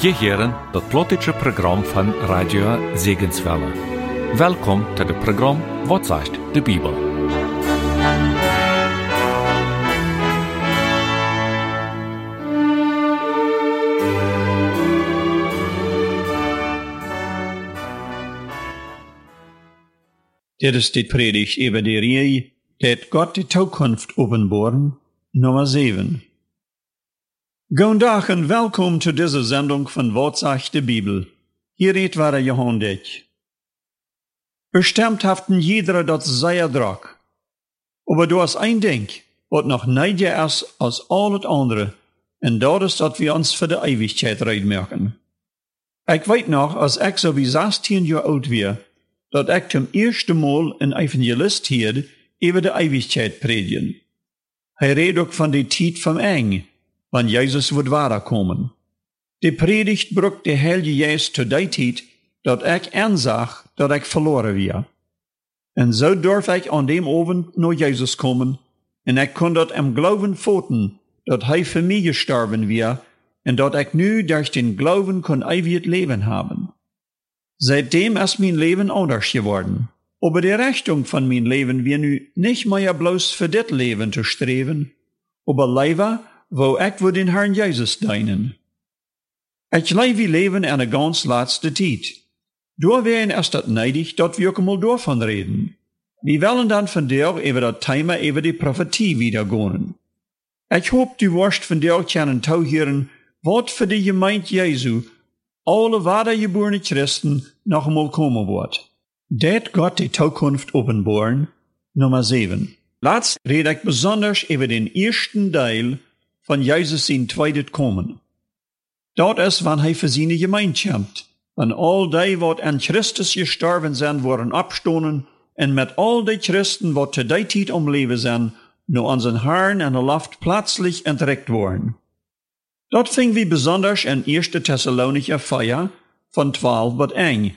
Je heren het plotische program van Radio Zegenswelle. Welkom to het program Wat zegt de Bibel. Dit is dit predigt über die Reihe, dat Gott die Zukunft openbaren, Nummer 7. Goedendag en welkom to deze zendung van Wat sagt de Bibel. Hier redt waar Johan Dich. Bestimmt haften jeder dat sehr drak. Aber du hast ein Ding, wat noch neidiger ist als al het andere, en dat is dat wir uns für die Ewigkeit merken. Ich weet noch, als ich so wie 16 Jahre alt war, dat ich zum ersten Mal een Evangelist hierd über die Ewigkeit predigen. Hij redt ook van die tijd vom Eng, wann Jesus wird wiederkommen. Die Predigt brucht de Heilige zu der tijd dat ich aanzag dat ich verloren war. En zo durf ich an dem Abend naar Jesus kommen, en ich kon dat im Glauben foten, dat hij für mich gestorben war, en dat ich nu durch den Glauben kon ewig Leben haben. Seitdem ist mein Leben anders geworden. Aber die Richtung von mein Leben wir nu nicht mehr bloß für das Leben zu streben, aber lieber, wo ich für den Herrn Jesus dienen. Ich lebe Leben eine ganz letzte Zeit. Door wären erst dat neidig, dat wir mal davon reden. Wir wollen dann von dir über das Thema über die Prophetie wiedergehen. Ich hoop du wirst von dir können tauhieren, wat für die Gemeinde Jesu alle wedergeborene Christen noch einmal kommen wird. Det Gott die Zukunft openbaren, Nummer 7. Laatst red ich besonders über den ersten Teil von Jesus in zweites Kommen. Dort ist, wann er für seine Gemeinde kämpft, wann all die, wat an Christus gestorben sind, worden abstonen, und mit all die Christen, wat zu der Zeit umleben sind, nur unseren Herrn an der Luft plötzlich entdeckt worden. Dort fing wie besonders in 1. Thessalonicher Feier von 12 bis 1.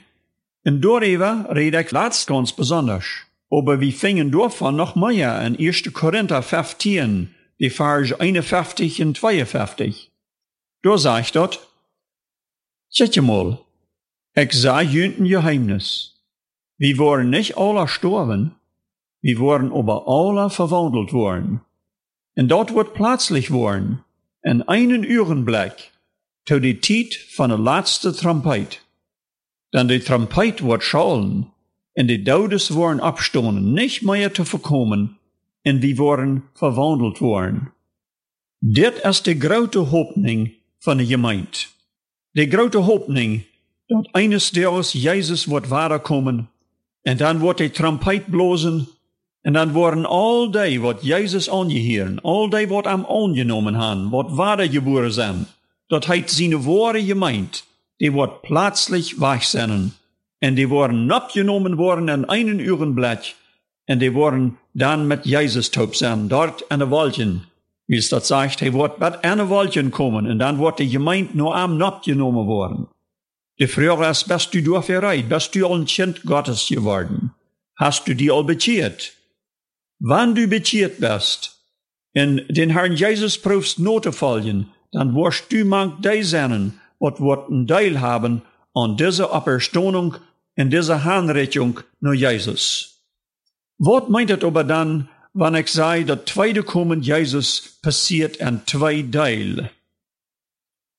In Doreva red ich laatst ganz besonders. Aber wir fingen davon noch mehr in 1. Korinther 15, die Verse 51 und 52. Da sagt dort, Seht mal, ich sah jünden Geheimnis. Wir waren nicht alle gestorben, wir waren aber alle verwandelt worden. Und dort wird plötzlich worden, in einen Urenblick, zu die Zeit von der letzten Trompet. Denn die Trompet wird schallen, und die Todes worden abstonen, nicht mehr zu verkommen, und die worden verwandelt worden. Dit is de grote Hoffnung von der Gemeinde. Die grote Hoffnung, dat eines Tages Jesus wird wiederkommen, und dann wird die Trompet blosen, und dann worden all die, wat Jesus angehören, all die, wat am angenommen haben, wat wiedergeboren sind, dat heit seine wahre Gemeinde, die wird plötzlich wach sein, und die worden abgenommen worden in einen Urenblick, und die worden dann mit Jesus taub sein, dort an der Wolken, wie es dort sagt, er wird mit einer Wolken kommen, und dann wird die Gemeinde nur am abgenommen worden. Die Frage ist, bist du dafür bereit? Bist du ein Kind Gottes geworden? Hast du die all beziert? Wann du beziert bist, in den Herrn Jesus prüfst Note folgen, dann wirst du manch die sein, wat wird ein Teil haben an dieser Auferstehung, in dieser Handreichung nur Jesus. Was meint es aber dann, wenn ich sage, das zweite Kommen Jesus passiert in zwei Teil?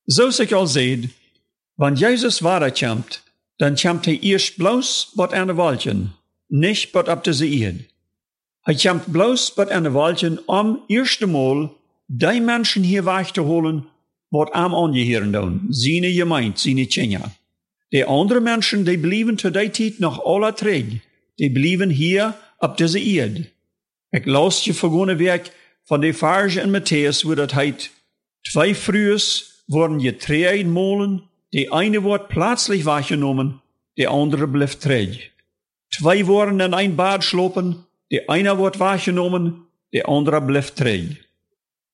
So sich all seht, wenn Jesus weiterkommt, dann kommt er erst bloß bot eine Wolken, nicht bot ab diese Erde. Er kommt bloß bot eine Wolken, um erste Mal die Menschen hier wegzuholen, wat am angehören doen, seine Gemeinde, seine Kinder. Die anderen Menschen, die blieben zu der Zeit noch alle träg, die blieben hier ab dieser Erde. Ich las je vergone Werk von der Farge in Matthäus, wo das heißt, zwei Frühes wurden getreut molen, die eine wird plötzlich wahrgenommen, die andere blieb träg. Zwei wurden in ein Bad schlopen, die eine wird wahrgenommen, die andere blieb träg.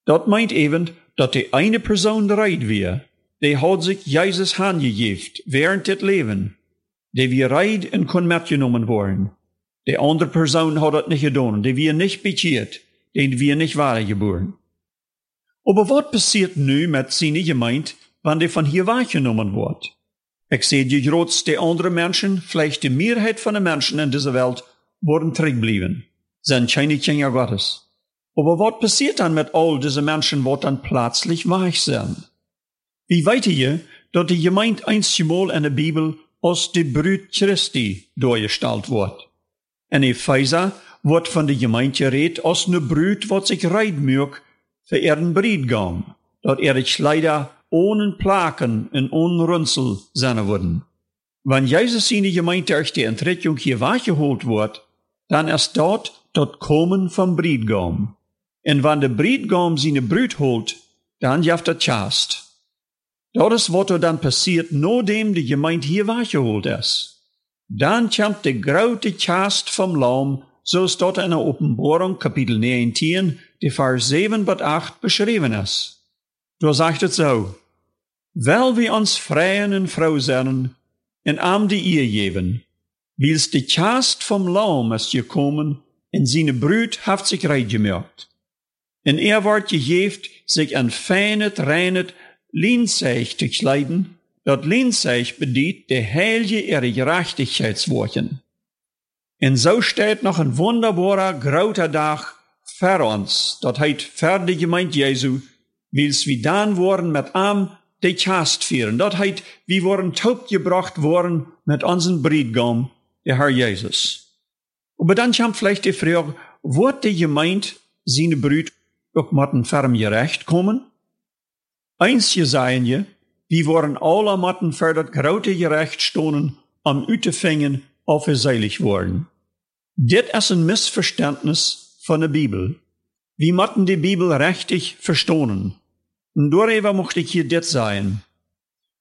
Dat meint eben, dat die eine Person reit wir, die hat sich Jesus handgegeben während des Leben, die wir reit und kon mitgenommen worden. Die andere Person hat das nicht getan, die wir nicht beziert, die wir nicht waren geboren. Aber was passiert nu mit seiner Gemeinde, wann die von hier wahrgenommen wird. Ich sehe die grootste andere Menschen, vielleicht die Mehrheit von den Menschen in dieser Welt, worden zurückbleiben. Sind keine Kinder Gottes. Aber was passiert dann mit all diesen Menschen, die dann plötzlich weich sind? Wie weet je dat die Gemeinde einmal in der Bibel als die Brut Christi dargestellt wird? In Epheser wird von der Gemeinde geredet als eine Brut, wat sich reid mög für ihren Briedgaum, dat er ich leider ohne Plaken und ohne Runzel sein würden. Wenn Jesus in die Gemeinde durch die Entrettung hier wachgeholt wird, dann ist dort das Kommen vom Briedgaum. Und wenn der Briedgaum seine Brut holt, dann jaft er Chast. Dat is wat er dan passiert, nadat de gemeente hier weggeholt is. Dan komt de grote Chast vom Laum, so staat in der Openbarung, Kapitel 19, die Vers 7 bis 8 beschrieben ist. Da sagt es so, weil wir uns freien und Frau zijn en am die Ehe geben, wils de Chast vom Laum ist gekommen, en seine Brut hat sich reit gemerkt. En er wordt gegeven sich ein feines, reines, Linzeich te kleiden, dat Linzeich bedient de heilige ihre Gerechtigkeitswochen. En so steht noch ein wunderbarer, großer Tag für uns, dat heit für die Gemeinde Jesu, wils wie dann worden mit am de Chast führen. Dat heit, wie worden gebracht worden mit unseren Briedgaum, der Herr Jesus. Aber dann kommt vielleicht die Frage, wird die Gemeinde seine Brüd auch mit einem Ferm gerecht kommen? Eins seien je, wie worden alle matten für das grote gerecht stonen, am Utefingen auf seilig worden. Dit ist ein Missverständnis von der Bibel. Wie matten die Bibel richtig verstonen. Und darüber mochte ich hier dit sein.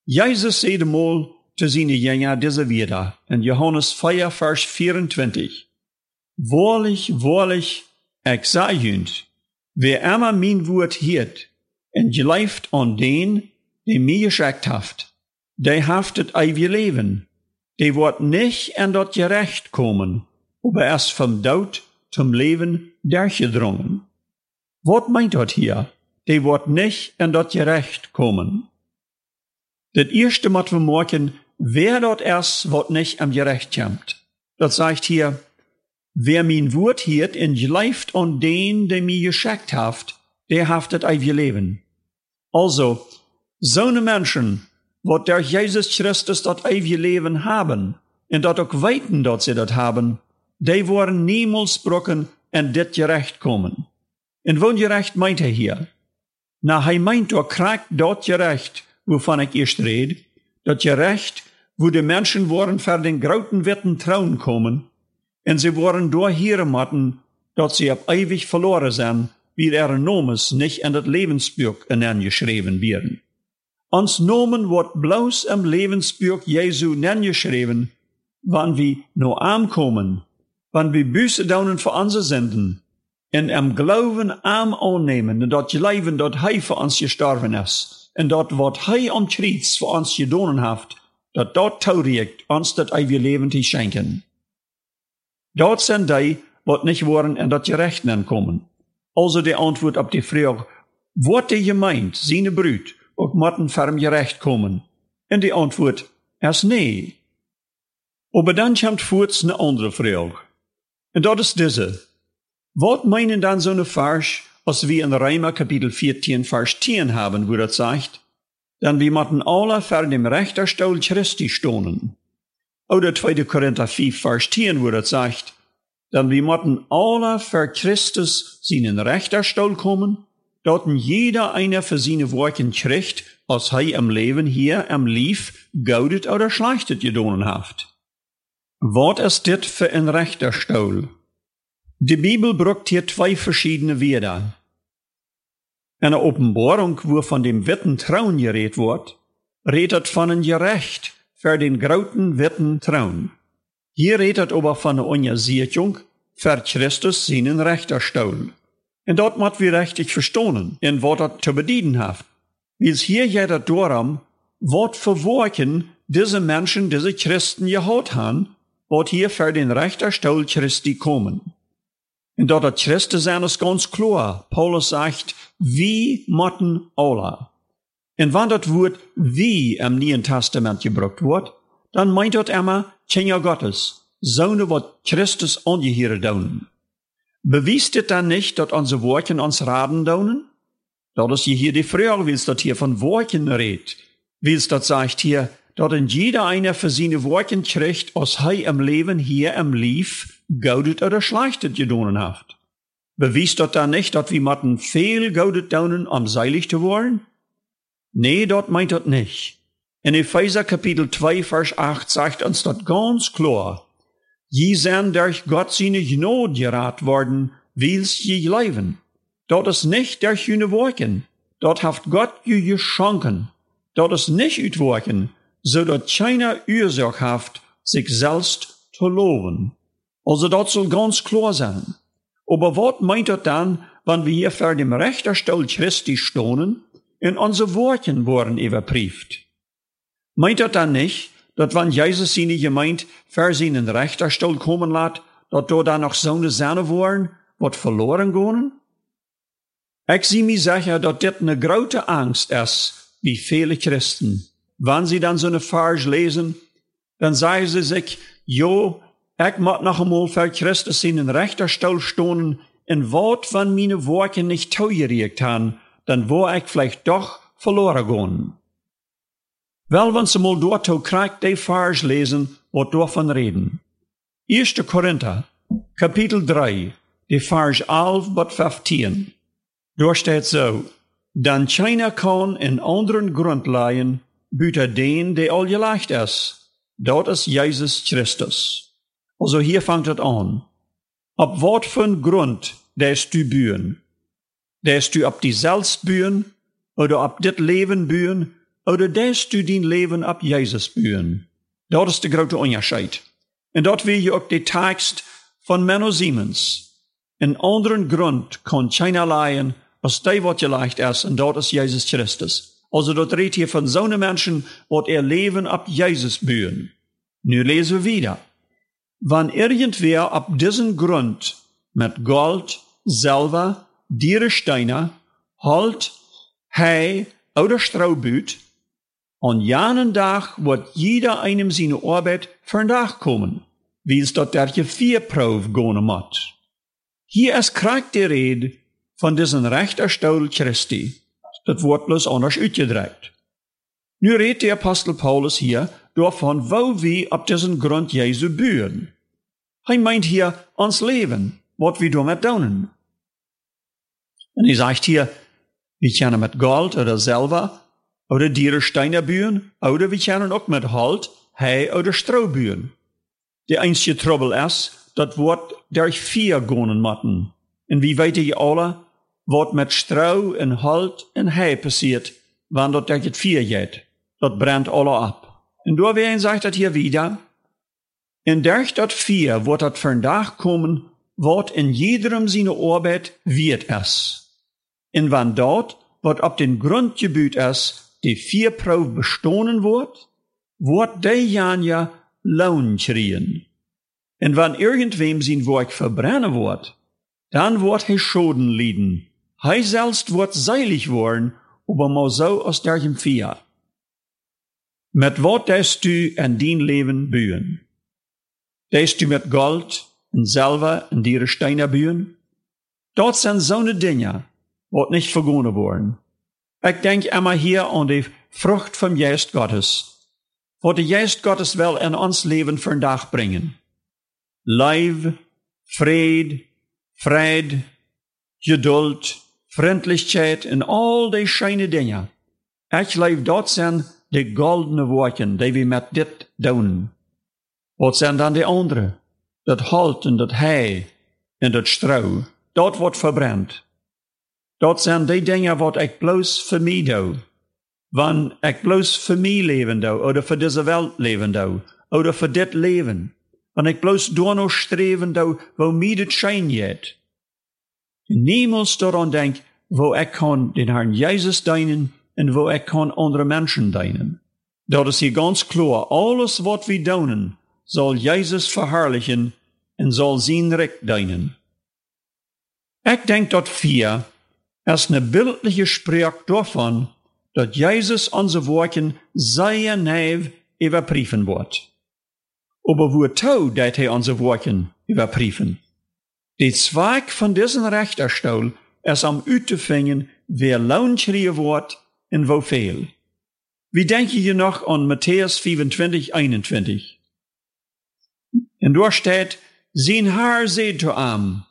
Jesus sede mal zu seine Jünger diese wieder, in Johannes 4, Vers 24. Wahrlich, wahrlich, ich sage wer immer mein Wort hiert, en geleift aan den, die mir geschickt haft. Die haft het eeuwige leven. Die wordt nicht in dat gerecht komen, aber erst vom Dood zum Leben durchgedrungen. Wat meint dat hier? Die wordt nicht in dat gerecht komen. Das erste wat we morgen, wer dort erst wat nicht am gerecht kommt. Das sagt hier, wer mein Wort hiert en geleift an den, der mir geschickt haft, der haftet ewig Leben. Also, so eine Menschen, wat durch Jesus Christus dat ewige Leben haben, und dat auch weiten, dat sie dat haben, die worden niemals brocken en dit gerecht kommen. En woon gerecht meint er hier? Na, hij meint doch krijgt dat gerecht, wovon ich eerst red, dat gerecht, wo die Menschen worden für den groten witten Trauen kommen, en sie worden door hier matten, dat sie ab ewig verloren zijn, wie er Nomes nicht in das Lebensbuch geschrieben werden. Ons Nomen wird bloß im Lebensbuch Jesu geschrieben, wann wir nur ankommen, wann wir Büße daunen für unsere Sünden, in am Glauben arm annehmen, und dort Leben dort Hei für uns gestorben ist, und dort wird Hei am Kreuz für uns gedonen haft, dat dort tauriegt uns das ewige Leben zu schenken. Dort sind die, wat nicht wollen in dat Gerechten kommen. Also die Antwort op die Frage, wordt de gemeint, seine Brut, ook moeten ferm gerecht kommen? En die Antwort is nee. Aber dann kommt voorts eine andere Frage. Und dat is diese. Wat meinen dann so eine Vers, als wir in Reimer Kapitel 14, Vers 10 haben, wo das sagt? Dann wir müssen alle vor dem Richterstuhl Christi stonen. Oder 2. Korinther 5, Vers 10, wo das sagt, dann wir müssen alle für Christus seinen Richterstuhl kommen, dort jeder einer für seine Worte kriegt, als er im Leben hier am Lief gaudet oder schlechtet gedonen haft. Was ist dit für ein Richterstuhl? Die Bibel brucht hier zwei verschiedene Wörter. In der Offenbarung, wo von dem witten Traun geredet wird, redet von einem Gerecht für den grauten witten Traun. Hier redet aber von der Untersiedlung für Christus seinen Richterstuhl. Und dort muss wir richtig verstehen, in was er zu bedienen hat. Wie es hier jeder was für Worten diese Menschen, diese Christen gehaut haben, wat hier für den Richterstuhl Christi kommen. Und dort hat Christus sein ist ganz klar. Paulus sagt, wie motten alle. En wanneer dat woord wie im Nieuwen Testament gebruikt wordt, dan meint dat immer Kinder Gottes, Zonen wat Christus angehören doen. Bewiest dit dan nicht, dat onze woorden ons raden doen? Dat is hier die Frage, wie dat hier von Worten redt. Wie dat sagt hier, dat in jeder einer für seine Worten kriegt, als hij im Leben hier im Lief goudet oder schlechtet gedonen haft. Bewiest dat dan nicht, dat wir matten viel goudet donen, um seilig zu worden? Nee, dat meint dat nicht. In Epheser Kapitel 2, Vers 8 sagt uns dat ganz klar. Je zijn durch Gott seine Gnade gerat worden, wils je leben. Dat is nicht durch jene Worken. Dat haft Gott je geschonken. Dat is nicht uitworken, zodat keiner Ursache haft, sich selbst zu loben. Also dat soll ganz klar sein. Aber wat meint dat dann, wenn wir hier vor dem Richterstuhl Christi stonen und unsere Worten worden überprüft? Meint dat dann nicht, dat wenn Jesus seine Gemeinde vor seinen Richterstuhl kommen lässt, dat da dann noch so eine Sonne worden, wat verloren gehen? Ich zie mir sicher, dat dit eine große Angst ist, wie viele Christen. Wenn sie dann so eine Vers lesen, dann sagen sie sich, jo, ich moet noch einmal für Christus in den Richterstuhl stonen, in wat van meine Worte nicht toegereikt haben, dann wo ich vielleicht doch verloren gehen. Wel, wenn sie mal dort kriegt, die Vers lesen, wat davon reden. 1. Korinther, Kapitel 3, die Vers 11 bis 15. Dort steht so, dan keiner kann in anderen Grund leihen, büter den, der all geleicht ist. Dort ist Jesus Christus. Also hier fängt es an. Ab für ein Grund derst du bühen? Derst du ab die selbst bühen? Oder ab dit Leben bühen? Oder derst du dein Leben ab Jesus bühen? Dat is de grote onderscheid. En dat wil je ook de tekst van Menno Siemens. Een anderen Grund kan keiner leihen, als wat je leicht is, en dat is Jezus Christus. Also dat redt hier von zo'n Menschen, wat ihr Leben ab Jesus bühen. Nu lesen wir wieder. Wann irgendwer ab diesen Grund mit Gold, Silber, Dierensteine, Holt, Hei oder Stroh büht, an janen Tag wird jeder einem seine Arbeit Tag kommen, wie es dort der Vierprof gehen muss. Hier ist krank die Rede von diesen Rechterstuhl Christi. Das wird bloß anders uitgedrückt. Nu redt der Apostel Paulus hier davon, wo wir ab diesen Grund Jesu bühen. Hij meint hier ons Leben, wat wir damit tun. Und er sagt hier, wir können mit Gold oder Silber oder bühen, oder wir können auch mit Halt, Hei oder Stroh bühen. Der einzige Trouble ist, dat wordt durch vier gonen matten. Und wie weet je alle, wat met Stroh en Halt en Hei passiert, wanneer dat durch vier geht. Dat brennt alle ab. Und da werden sagt dat hier wieder, in durch dat vier wordt dat vandaag komen, wat in jederem seine Arbeit wird es. In wann dort, wat op den Grund gebüht es, die vier Prof bestonen wordt, wordt de Janja Lohn kriegen. En wann irgendwem sein Werk verbrennen wird, dann wird hij Schoden lieden. Hij selbst wird seilig worden, aber mal so aus derchem Vier. Met wat des du en dien Leben bühen? Des du met Gold en Silber en diere Steine bühen? Dort sind so ne Dinge, wat nicht vergonnen worden. Ich denk immer hier an die Frucht vom Geist Gottes, wat de Geist Gottes wel in ons Leben vandaag bringen. Lief, Vrede, Fried, Geduld, Freundlichkeit en al die schöne Dinge. Ich leef dort zijn de goldene woorden die we met dit doen. Wat zijn dan de andere? Dat halt en dat hei en dat strouw. Dat wordt verbrand. Dat zijn die dingen wat ik bloos voor mij doe. Wanneer ik bloos voor mij leven doe, of voor deze wereld leven doe, of voor dit leven. Wanneer ik bloos door nog streven doe, wo mij het schijn jet. Niemals daran denk, wo ik kan den Herrn Jezus dienen en wo ik kan andere mensen dienen. Dat is hier ganz klar. Alles wat we doen, zal Jezus verherrlichen en zal zijn recht dienen. Ik denk dat vier ist eine bildliche Sprech davon, dat Jesus onze woorden sehr neef überprüfen wird. Aber wozu dat hij onze woorden überprüfen? Die Zweig von diesem Richterstuhl ist am uit te vinden wer loon wordt en wofeel. Wie denk je noch an Matthäus 25, 21? En daar staat, zijn haar zei zu am,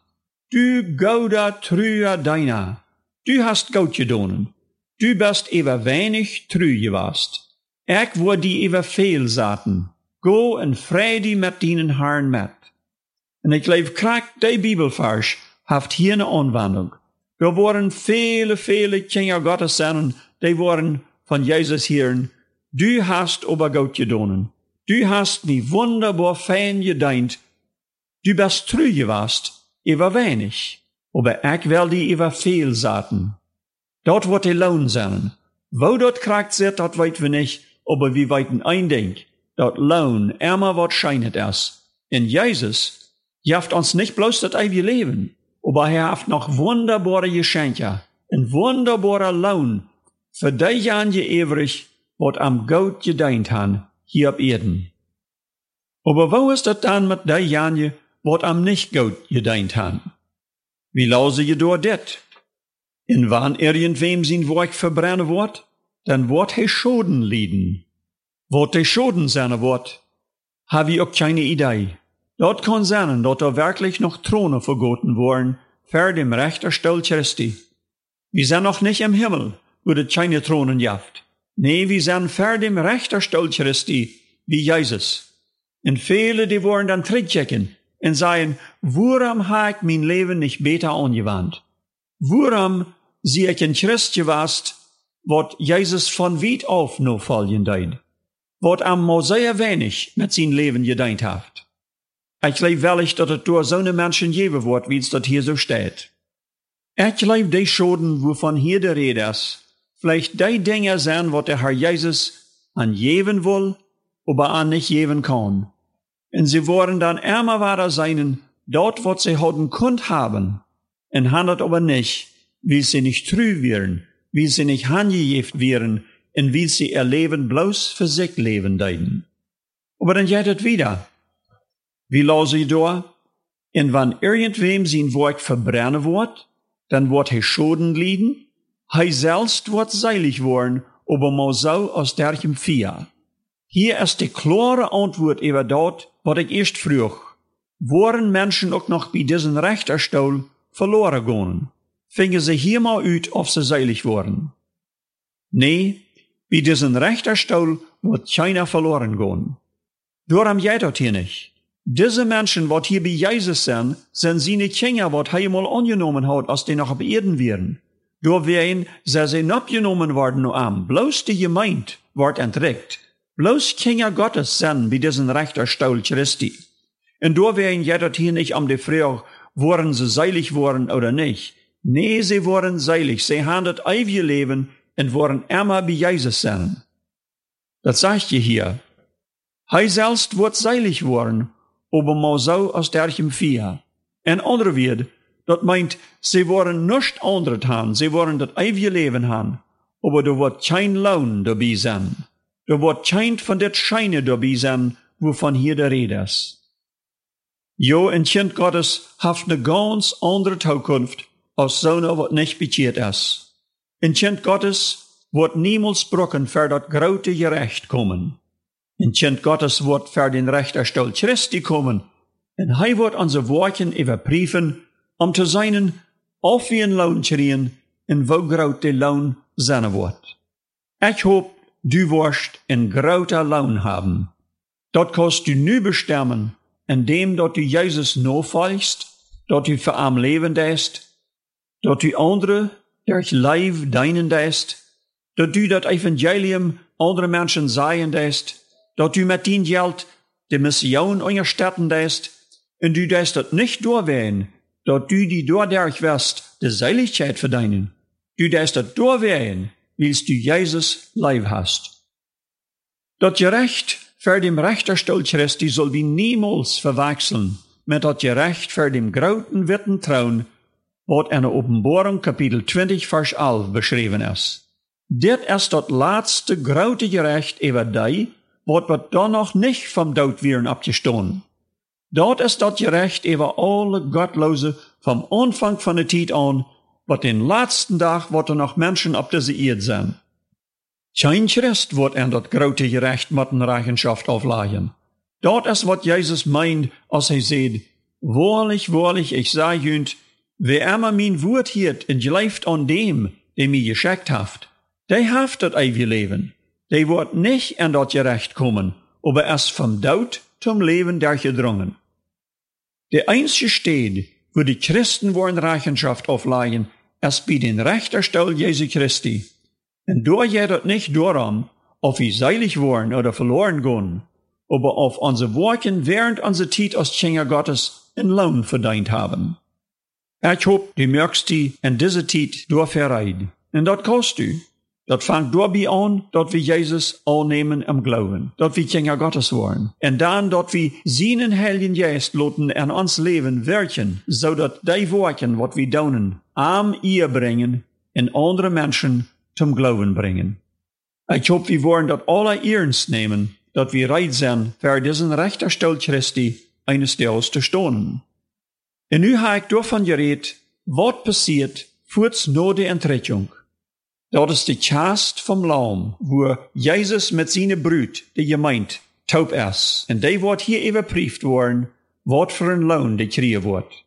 du gouda truja deina, du hast gedonen, du bist ever weinig true gewast. Ik word die ever veel zaten, go en vrede met dienen haar met. En ik leef krak de Bibelvers haft hier een aanwending. Er worden viele, viele Kinder Gottes zijn, die worden von Jesus hören, du hast Gott gedonen. Du hast mir wunderbar fein gedeint. Du bist treu gewast, über wenig. Aber ich will die über viel zaten. Dort wird die Lohn sein. Wo dort kragt wird, dort weit wir nicht, aber wir weiten ein Ding. Dort Lohn, ärmer wird scheinet es. In Jesus, jaft uns nicht bloß das ewige Leben, aber er hat noch wunderbare Geschenke, ein wunderbarer Lohn für die Jahre ewig, wat am Gott gedeint han, hier op Erden. Aber wo ist das dann mit die Jahre, wat am nicht Gott gedeint han? Wie lause je door dit? In wann irgendwem sein Werk verbrennen wird, dann wird he Schoden lieden. Wird he Schoden sein wird, habe ich auch keine Idee. Dort kann sein, dort er wirklich noch Throne vergoten worden, für dem Rechter Stuhl Christi. Wir sind noch nicht im Himmel, wo de keine Thronen jaft. Nee, wir sind für dem Rechter Stuhl Christi, wie Jesus. Und viele, die wollen dann zurückchecken und sagen, woran habe ich mein Leben nicht besser angewandt? Woran sie ich ein Christ gewast, wat Jesus von weit auf no folgen deid? Wat am sehr wenig mit sein Leben gedeint haft? Ich glaube wellig, dass es durch so eine Menschen wird, wie es dort hier so steht. Ich glaube, die Schoden, wovon hier der Rede ist, vielleicht die Dinge sein, was der Herr Jesus an geben will, aber an nicht geben kann. Und sie wollen dann ärmer weiter sein, dort, wo sie heute kund haben, und handelt aber nicht, wie sie nicht trü wären, wie sie nicht handgejeft wären, und wie sie ihr Leben bloß für sich leben deuten. Aber dann geht es wieder. Wie lose ich da? Und wenn irgendwem sein Werk verbrennen wird, dann wird er Schoden lieden, hij selbst wird seilig worden, aber mal so aus derchem Fia. Hier ist die klare Antwort über dort, was ich erst früch. Waren Menschen auch noch bei diesem Richterstuhl verloren gegangen? Fingen sie hier mal uit, ob sie seilig wurden? Nee, bei diesem Richterstuhl wird keiner verloren gehen. Darum geht das hier nicht. Diese Menschen, wat hier bei Jesus sind, sind seine Kinder, wat er mal angenommen hat, als die noch auf Erden wären. Door wien zij zijn opgenomen worden nu aan. Bloos die gemeint wordt entrekt. Bloos Kinder Gottes zijn bij diesen Rechterstuhl Christi. Und wien geht het hier nicht um die Frage, worden sie seilig worden oder nicht. Nee, sie worden seilig. Sie das ewige Leben und worden immer bei Jesus sein. Das sagt je hier. Hij selbst wird seilig worden, aber mal so aus derchem Vier. En andere wird, dat meint, sie wollen nicht andere haben, sie wollen das ewige Leben haben. Aber da wird kein Lohn dabei sein. Da wird kein von der Scheine dabei sein, wovon hier der Rede ist. Jo, ein Kind Gottes hat eine ganz andere Zukunft, als so eine, was nicht beziert ist. Ein Kind Gottes wird niemals brocken für das große Gerecht kommen. Ein Kind Gottes wird für den Richterstuhl Christi kommen. Und er wird unsere Worte überprüfen, om te zijn of we een loon kregen en wo groot de loon zijn wordt. Ik hoop, du wirst een groter loon haben. Dat kost du nu bestemmen, indem dat du Jesus nofolgst, dat du für am leben ist, dat du andere durch Leib deinen ist, dat du dat Evangelium andere Menschen sein ist, dat du mit dein Geld die Mission unterstützen ist, und du das dat nicht durchwählen, dat du die doorderg wirst, de Seiligkeit verdienen. Du darfst dat doorwehen, willst du Jesus live hast. Dat Gerecht für dem Richterstuhl Christi soll wie niemals verwechseln mit dat Gerecht für dem grauten Witten Trauen, wat in der Offenbarung Kapitel 20 Vers 11 beschrieben ist. Dit is dat laatste grote gerecht über die, wat wat dan nog nicht vom dood wieren abgestohlen. Dort ist dat gerecht über alle Gottlose vom Anfang von der Zeit an, wat den Tag, wat er noch Menschen auf dieser Erde sind. Kein Christ wird an dat grote gerecht mit Rechenschaft auflagen. Dort ist, wat Jesus meint, als er sagt, wahrlich, wahrlich, ich sage jünd, wer immer mein Wort hiert und gleift an dem, der mir geschickt haft, der haft dat ewige Leben. Der wird nicht an dat gerecht kommen, aber erst vom Tod zum Leben durchgedrungen. Der einzige Stede, wo die Christen wollen Rechenschaft aufleihen, ist bei den Rechterstell Jesu Christi. Und da geht es nicht darum, ob wir seilig worden oder verloren gehen, aber auf unsere Worten während unserer Zeit als Kinder Gottes in Lohn verdient haben. Ich hoffe, die merkst die in dieser Zeit durchverreit. Und das kostet du. Dat fängt dabei an, dort wir Jesus annehmen im Glauben, dort wir Kinder Gottes wollen. Und dann dort wir seinen Heiligen Geist loten an uns Leben wirken, so dat die Worte, wat wir daunen, am ihr bringen und andere Menschen zum Glauben bringen. Ich hoffe, wir wollen dat alle ernst nehmen, dat wir reit sind, für diesen Rechterstell Christi eines Tages zu stehen. Und nu habe ich davon geredet, was passiert, kurz nach der Entrechung. Dat is de chast vom Laum, wo Jesus mit seiner Brut, die gemeint, taub ist. Und die wordt hier überprüft worden, wat für ein Lohn die kriegen wird.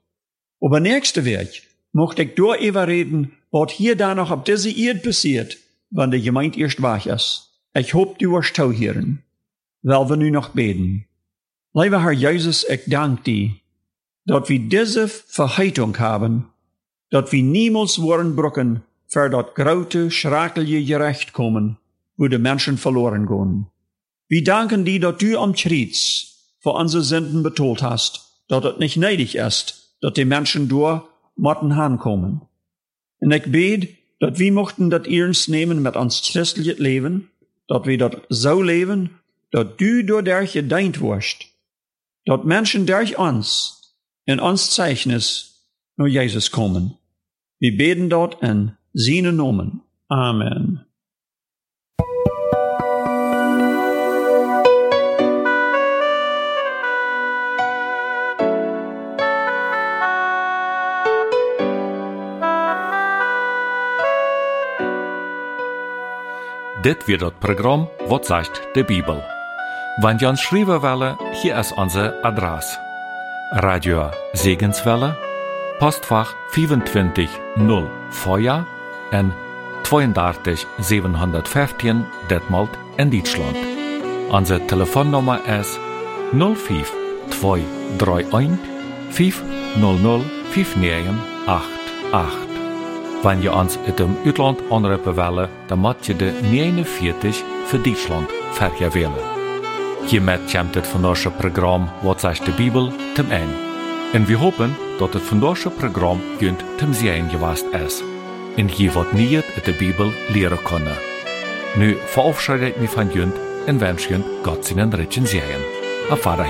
Aber nächste Weg möchte ich da reden, was hier da noch auf diese Erde passiert, wenn die Gemeinde erst wach ist. Ich hoffe, du wirst hören, weil wir nu noch beten. Lieber Herr Jesus, ich danke dir, dass wir diese Verheitung haben, dass wir niemals wollen brücken, für dat grote, schrakelige gerecht kommen, wo de Menschen verloren gehen. Wir danken dir, dass du am Kreuz für unsere Sünden betolt hast, dass es nicht neidig ist, dass die Menschen durch motten hankommen. Und ich bete, dass wir mochten das ernst nehmen mit uns christlichen Leben, dass wir das so leben, dass du durch dich gedeint wirst, dass Menschen durch uns in uns Zeichnis nur Jesus kommen. Wir beten dort in seine Nomen. Amen. Dit wird das Programm Wat sagt de Bibel. Wenn ihr uns schreiben wollen, hier ist unser Adresse. Radio Segenswelle, Postfach 25 0 Feuer en 32 715 Detmold in Deutschland. Onze telefoonnummer is 05 231 500 5988. Wenn je ons uit dem Utland anrufen willen, dan moet je de 49 voor Duitsland vergewählen. Hiermit kommt het vandaagse Programm Wat zegt de Bibel zum Ende. En we hopen dat het vandaagse Programm junt zum Sehen gewast is en je wat niet uit de Bibel leren kunnen. Nu verabschiede ik me van junt en wens junt God zijn ritchen zeeën. Auf Vater